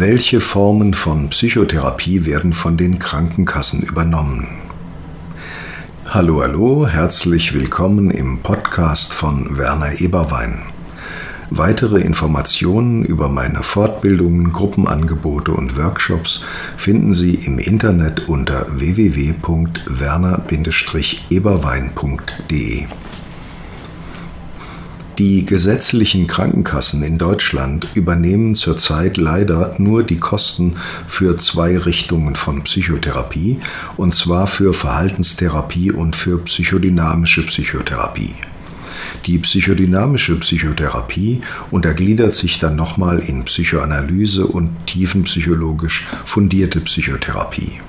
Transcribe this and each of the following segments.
Welche Formen von Psychotherapie werden von den Krankenkassen übernommen? Hallo, hallo, herzlich willkommen im Podcast von Werner Eberwein. Weitere Informationen über meine Fortbildungen, Gruppenangebote und Workshops finden Sie im Internet unter www.werner-eberwein.de. Die gesetzlichen Krankenkassen in Deutschland übernehmen zurzeit leider nur die Kosten für zwei Richtungen von Psychotherapie, und zwar für Verhaltenstherapie und für psychodynamische Psychotherapie. Die psychodynamische Psychotherapie untergliedert sich dann nochmal in Psychoanalyse und tiefenpsychologisch fundierte Psychotherapie.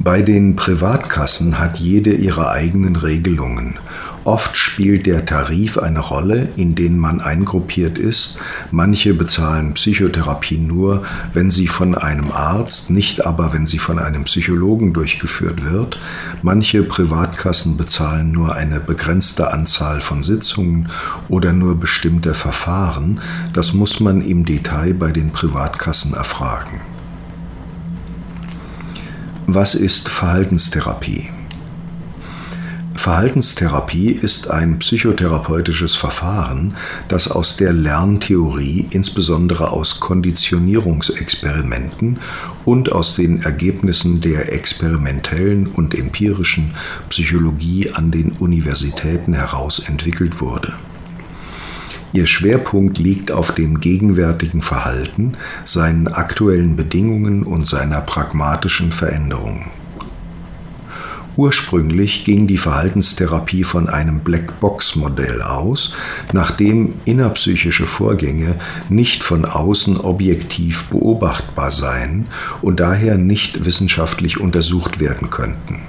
Bei den Privatkassen hat jede ihre eigenen Regelungen Oft spielt der Tarif eine Rolle, in den man eingruppiert ist. Manche bezahlen Psychotherapie nur, wenn sie von einem Arzt, nicht aber wenn sie von einem Psychologen durchgeführt wird. Manche Privatkassen bezahlen nur eine begrenzte Anzahl von Sitzungen oder nur bestimmte Verfahren. Das muss man im Detail bei den Privatkassen erfragen. Was ist Verhaltenstherapie? Verhaltenstherapie ist ein psychotherapeutisches Verfahren, das aus der Lerntheorie, insbesondere aus Konditionierungsexperimenten und aus den Ergebnissen der experimentellen und empirischen Psychologie an den Universitäten heraus entwickelt wurde. Ihr Schwerpunkt liegt auf dem gegenwärtigen Verhalten, seinen aktuellen Bedingungen und seiner pragmatischen Veränderung. Ursprünglich ging die Verhaltenstherapie von einem Blackbox-Modell aus, nachdem innerpsychische Vorgänge nicht von außen objektiv beobachtbar seien und daher nicht wissenschaftlich untersucht werden könnten.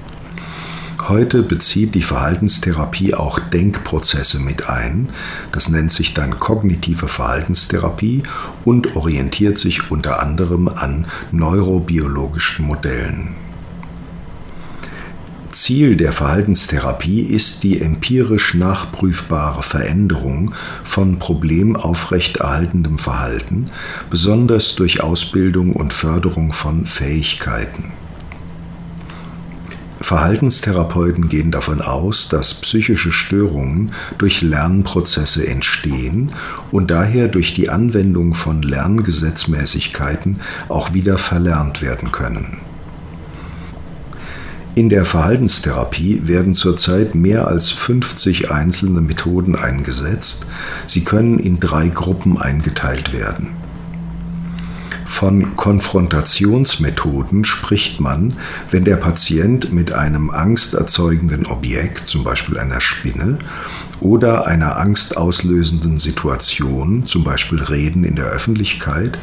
Heute bezieht die Verhaltenstherapie auch Denkprozesse mit ein, das nennt sich dann kognitive Verhaltenstherapie und orientiert sich unter anderem an neurobiologischen Modellen. Ziel der Verhaltenstherapie ist die empirisch nachprüfbare Veränderung von problemaufrechterhaltendem Verhalten, besonders durch Ausbildung und Förderung von Fähigkeiten. Verhaltenstherapeuten gehen davon aus, dass psychische Störungen durch Lernprozesse entstehen und daher durch die Anwendung von Lerngesetzmäßigkeiten auch wieder verlernt werden können. In der Verhaltenstherapie werden zurzeit mehr als 50 einzelne Methoden eingesetzt. Sie können in drei Gruppen eingeteilt werden. Von Konfrontationsmethoden spricht man, wenn der Patient mit einem angsterzeugenden Objekt, zum Beispiel einer Spinne, oder einer angstauslösenden Situation, zum Beispiel Reden in der Öffentlichkeit,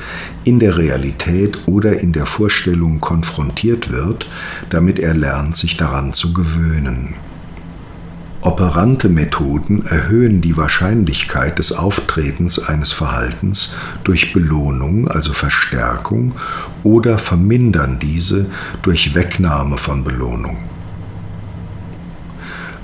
in der Realität oder in der Vorstellung konfrontiert wird, damit er lernt, sich daran zu gewöhnen. Operante Methoden erhöhen die Wahrscheinlichkeit des Auftretens eines Verhaltens durch Belohnung, also Verstärkung, oder vermindern diese durch Wegnahme von Belohnung.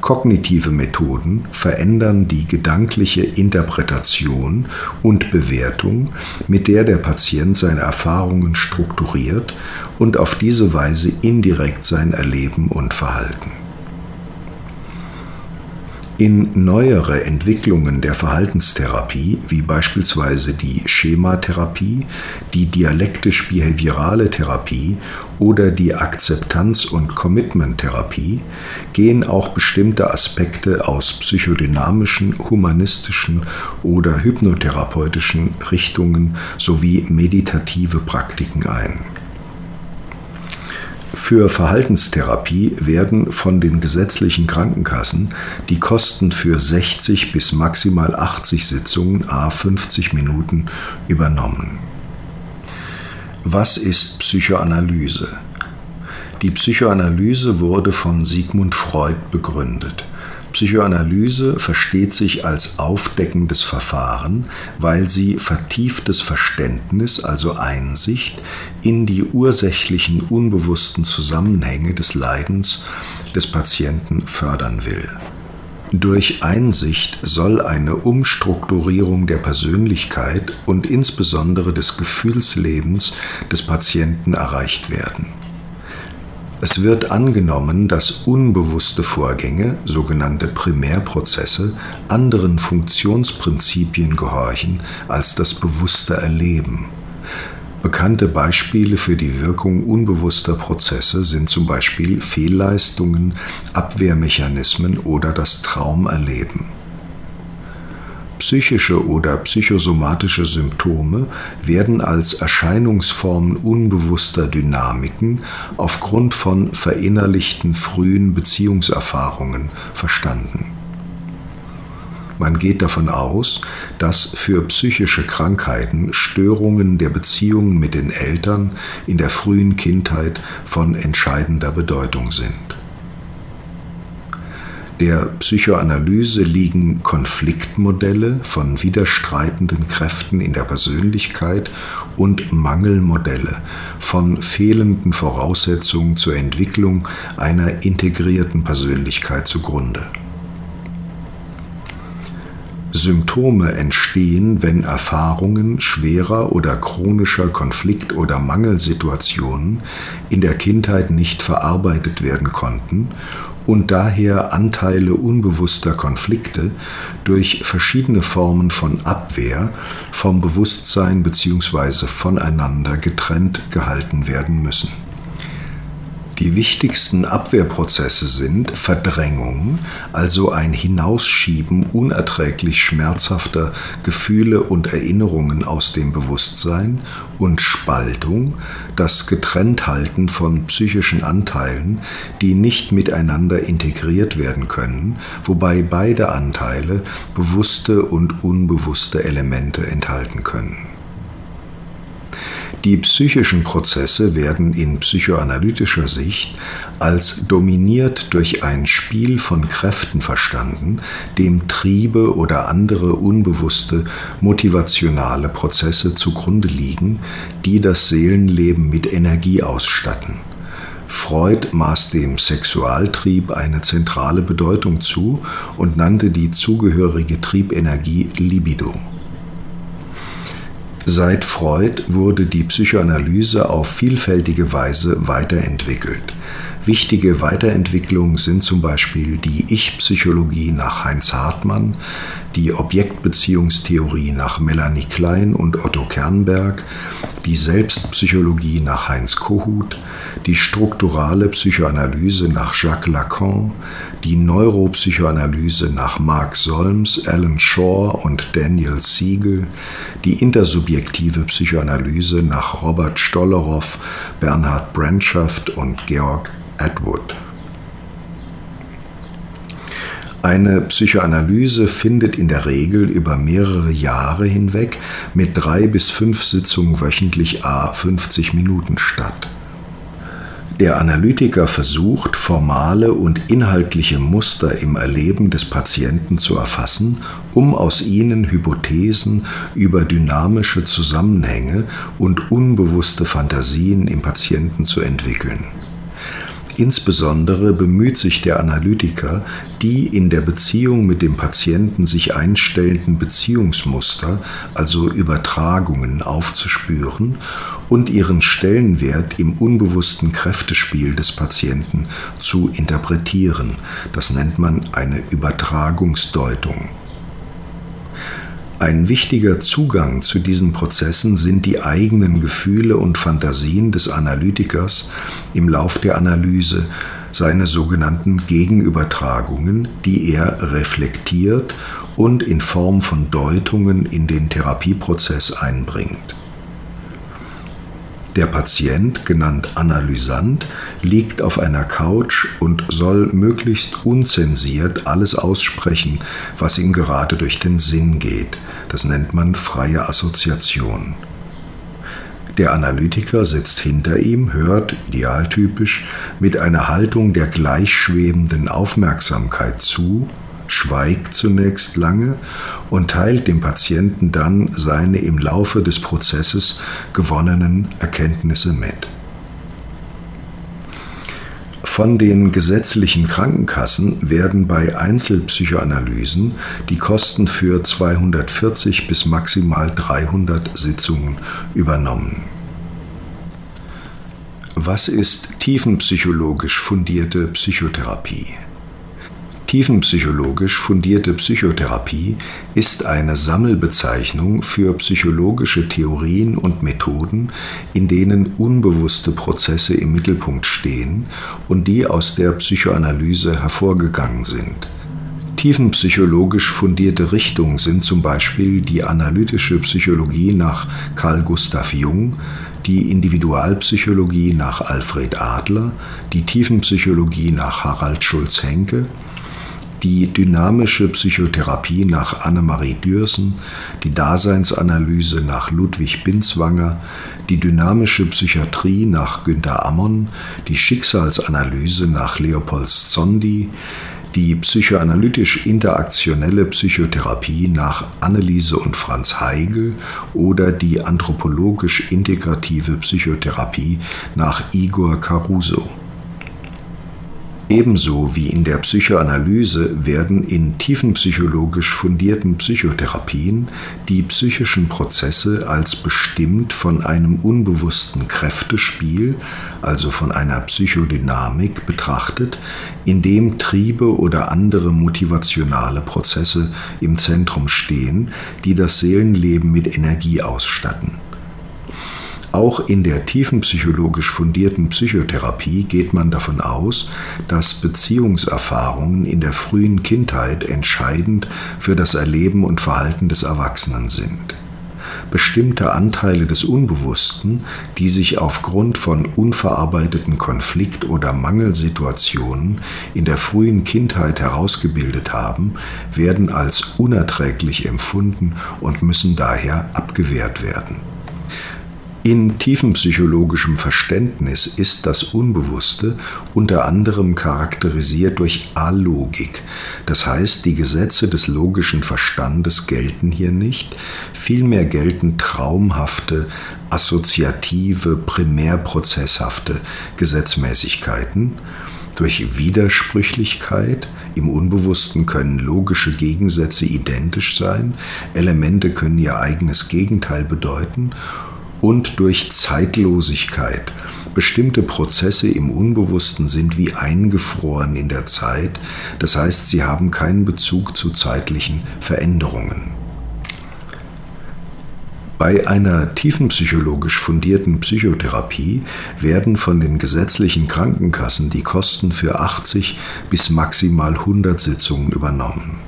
Kognitive Methoden verändern die gedankliche Interpretation und Bewertung, mit der der Patient seine Erfahrungen strukturiert und auf diese Weise indirekt sein Erleben und Verhalten. In neuere Entwicklungen der Verhaltenstherapie, wie beispielsweise die Schematherapie, die dialektisch-behaviorale Therapie oder die Akzeptanz- und Commitment-Therapie, gehen auch bestimmte Aspekte aus psychodynamischen, humanistischen oder hypnotherapeutischen Richtungen sowie meditative Praktiken ein. Für Verhaltenstherapie werden von den gesetzlichen Krankenkassen die Kosten für 60 bis maximal 80 Sitzungen a 50 Minuten übernommen. Was ist Psychoanalyse? Die Psychoanalyse wurde von Sigmund Freud begründet. Psychoanalyse versteht sich als aufdeckendes Verfahren, weil sie vertieftes Verständnis, also Einsicht, in die ursächlichen unbewussten Zusammenhänge des Leidens des Patienten fördern will. Durch Einsicht soll eine Umstrukturierung der Persönlichkeit und insbesondere des Gefühlslebens des Patienten erreicht werden. Es wird angenommen, dass unbewusste Vorgänge, sogenannte Primärprozesse, anderen Funktionsprinzipien gehorchen als das bewusste Erleben. Bekannte Beispiele für die Wirkung unbewusster Prozesse sind zum Beispiel Fehlleistungen, Abwehrmechanismen oder das Traumerleben. Psychische oder psychosomatische Symptome werden als Erscheinungsformen unbewusster Dynamiken aufgrund von verinnerlichten frühen Beziehungserfahrungen verstanden. Man geht davon aus, dass für psychische Krankheiten Störungen der Beziehungen mit den Eltern in der frühen Kindheit von entscheidender Bedeutung sind. Der Psychoanalyse liegen Konfliktmodelle von widerstreitenden Kräften in der Persönlichkeit und Mangelmodelle von fehlenden Voraussetzungen zur Entwicklung einer integrierten Persönlichkeit zugrunde. Symptome entstehen, wenn Erfahrungen schwerer oder chronischer Konflikt- oder Mangelsituationen in der Kindheit nicht verarbeitet werden konnten und daher Anteile unbewusster Konflikte durch verschiedene Formen von Abwehr vom Bewusstsein bzw. voneinander getrennt gehalten werden müssen. Die wichtigsten Abwehrprozesse sind Verdrängung, also ein Hinausschieben unerträglich schmerzhafter Gefühle und Erinnerungen aus dem Bewusstsein und Spaltung, das Getrennthalten von psychischen Anteilen, die nicht miteinander integriert werden können, wobei beide Anteile bewusste und unbewusste Elemente enthalten können. Die psychischen Prozesse werden in psychoanalytischer Sicht als dominiert durch ein Spiel von Kräften verstanden, dem Triebe oder andere unbewusste motivationale Prozesse zugrunde liegen, die das Seelenleben mit Energie ausstatten. Freud maß dem Sexualtrieb eine zentrale Bedeutung zu und nannte die zugehörige Triebenergie Libido. Seit Freud wurde die Psychoanalyse auf vielfältige Weise weiterentwickelt. Wichtige Weiterentwicklungen sind zum Beispiel die Ich-Psychologie nach Heinz Hartmann, die Objektbeziehungstheorie nach Melanie Klein und Otto Kernberg, die Selbstpsychologie nach Heinz Kohut, die strukturale Psychoanalyse nach Jacques Lacan, die Neuropsychoanalyse nach Mark Solms, Alan Shaw und Daniel Siegel, die intersubjektive Psychoanalyse nach Robert Stollerow, Bernhard Brandschaft und Georg Atwood. Eine Psychoanalyse findet in der Regel über mehrere Jahre hinweg mit drei bis fünf Sitzungen wöchentlich a 50 Minuten statt. Der Analytiker versucht, formale und inhaltliche Muster im Erleben des Patienten zu erfassen, um aus ihnen Hypothesen über dynamische Zusammenhänge und unbewusste Fantasien im Patienten zu entwickeln. Insbesondere bemüht sich der Analytiker, die in der Beziehung mit dem Patienten sich einstellenden Beziehungsmuster, also Übertragungen, aufzuspüren und ihren Stellenwert im unbewussten Kräftespiel des Patienten zu interpretieren. Das nennt man eine Übertragungsdeutung. Ein wichtiger Zugang zu diesen Prozessen sind die eigenen Gefühle und Fantasien des Analytikers im Lauf der Analyse, seine sogenannten Gegenübertragungen, die er reflektiert und in Form von Deutungen in den Therapieprozess einbringt. Der Patient, genannt Analysant, liegt auf einer Couch und soll möglichst unzensiert alles aussprechen, was ihm gerade durch den Sinn geht. Das nennt man freie Assoziation. Der Analytiker sitzt hinter ihm, hört, idealtypisch, mit einer Haltung der gleichschwebenden Aufmerksamkeit zu schweigt zunächst lange und teilt dem Patienten dann seine im Laufe des Prozesses gewonnenen Erkenntnisse mit. Von den gesetzlichen Krankenkassen werden bei Einzelpsychoanalysen die Kosten für 240 bis maximal 300 Sitzungen übernommen. Was ist tiefenpsychologisch fundierte Psychotherapie? Tiefenpsychologisch fundierte Psychotherapie ist eine Sammelbezeichnung für psychologische Theorien und Methoden, in denen unbewusste Prozesse im Mittelpunkt stehen und die aus der Psychoanalyse hervorgegangen sind. Tiefenpsychologisch fundierte Richtungen sind zum Beispiel die analytische Psychologie nach Carl Gustav Jung, die Individualpsychologie nach Alfred Adler, die Tiefenpsychologie nach Harald Schulz-Henke, die dynamische Psychotherapie nach Annemarie Dürsen, die Daseinsanalyse nach Ludwig Binswanger, die dynamische Psychiatrie nach Günter Ammon, die Schicksalsanalyse nach Leopold Zondi, die psychoanalytisch-interaktionelle Psychotherapie nach Anneliese und Franz Heigel oder die anthropologisch-integrative Psychotherapie nach Igor Caruso. Ebenso wie in der Psychoanalyse werden in tiefenpsychologisch fundierten Psychotherapien die psychischen Prozesse als bestimmt von einem unbewussten Kräftespiel, also von einer Psychodynamik betrachtet, in dem Triebe oder andere motivationale Prozesse im Zentrum stehen, die das Seelenleben mit Energie ausstatten. Auch in der tiefenpsychologisch fundierten Psychotherapie geht man davon aus, dass Beziehungserfahrungen in der frühen Kindheit entscheidend für das Erleben und Verhalten des Erwachsenen sind. Bestimmte Anteile des Unbewussten, die sich aufgrund von unverarbeiteten Konflikt- oder Mangelsituationen in der frühen Kindheit herausgebildet haben, werden als unerträglich empfunden und müssen daher abgewehrt werden. In tiefenpsychologischem Verständnis ist das Unbewusste unter anderem charakterisiert durch Allogik, das heißt die Gesetze des logischen Verstandes gelten hier nicht, vielmehr gelten traumhafte, assoziative, primärprozesshafte Gesetzmäßigkeiten, durch Widersprüchlichkeit. Im Unbewussten können logische Gegensätze identisch sein, Elemente können ihr eigenes Gegenteil bedeuten und durch Zeitlosigkeit. Bestimmte Prozesse im Unbewussten sind wie eingefroren in der Zeit, das heißt, sie haben keinen Bezug zu zeitlichen Veränderungen. Bei einer tiefenpsychologisch fundierten Psychotherapie werden von den gesetzlichen Krankenkassen die Kosten für 80 bis maximal 100 Sitzungen übernommen.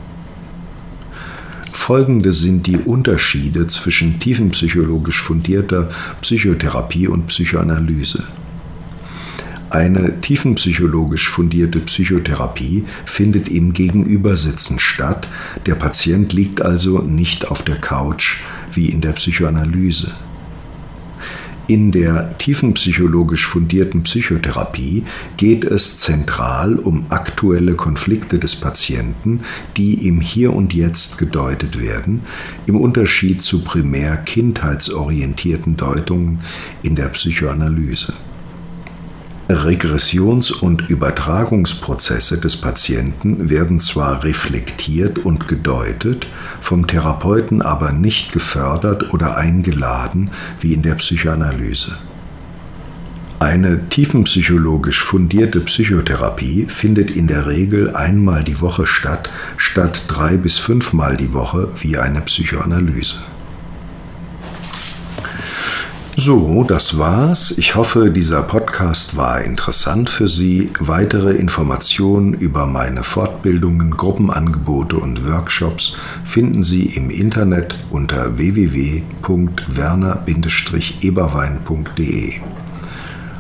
Folgende sind die Unterschiede zwischen tiefenpsychologisch fundierter Psychotherapie und Psychoanalyse. Eine tiefenpsychologisch fundierte Psychotherapie findet im Gegenübersitzen statt, der Patient liegt also nicht auf der Couch wie in der Psychoanalyse. In der tiefenpsychologisch fundierten Psychotherapie geht es zentral um aktuelle Konflikte des Patienten, die im Hier und Jetzt gedeutet werden, im Unterschied zu primär kindheitsorientierten Deutungen in der Psychoanalyse. Regressions- und Übertragungsprozesse des Patienten werden zwar reflektiert und gedeutet, vom Therapeuten aber nicht gefördert oder eingeladen wie in der Psychoanalyse. Eine tiefenpsychologisch fundierte Psychotherapie findet in der Regel einmal die Woche statt, statt drei bis fünfmal die Woche wie eine Psychoanalyse. So, das war's. Ich hoffe, dieser Podcast war interessant für Sie. Weitere Informationen über meine Fortbildungen, Gruppenangebote und Workshops finden Sie im Internet unter www.werner-eberwein.de.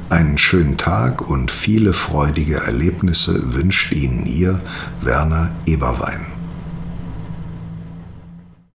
Einen schönen Tag und viele freudige Erlebnisse wünscht Ihnen Ihr Werner Eberwein.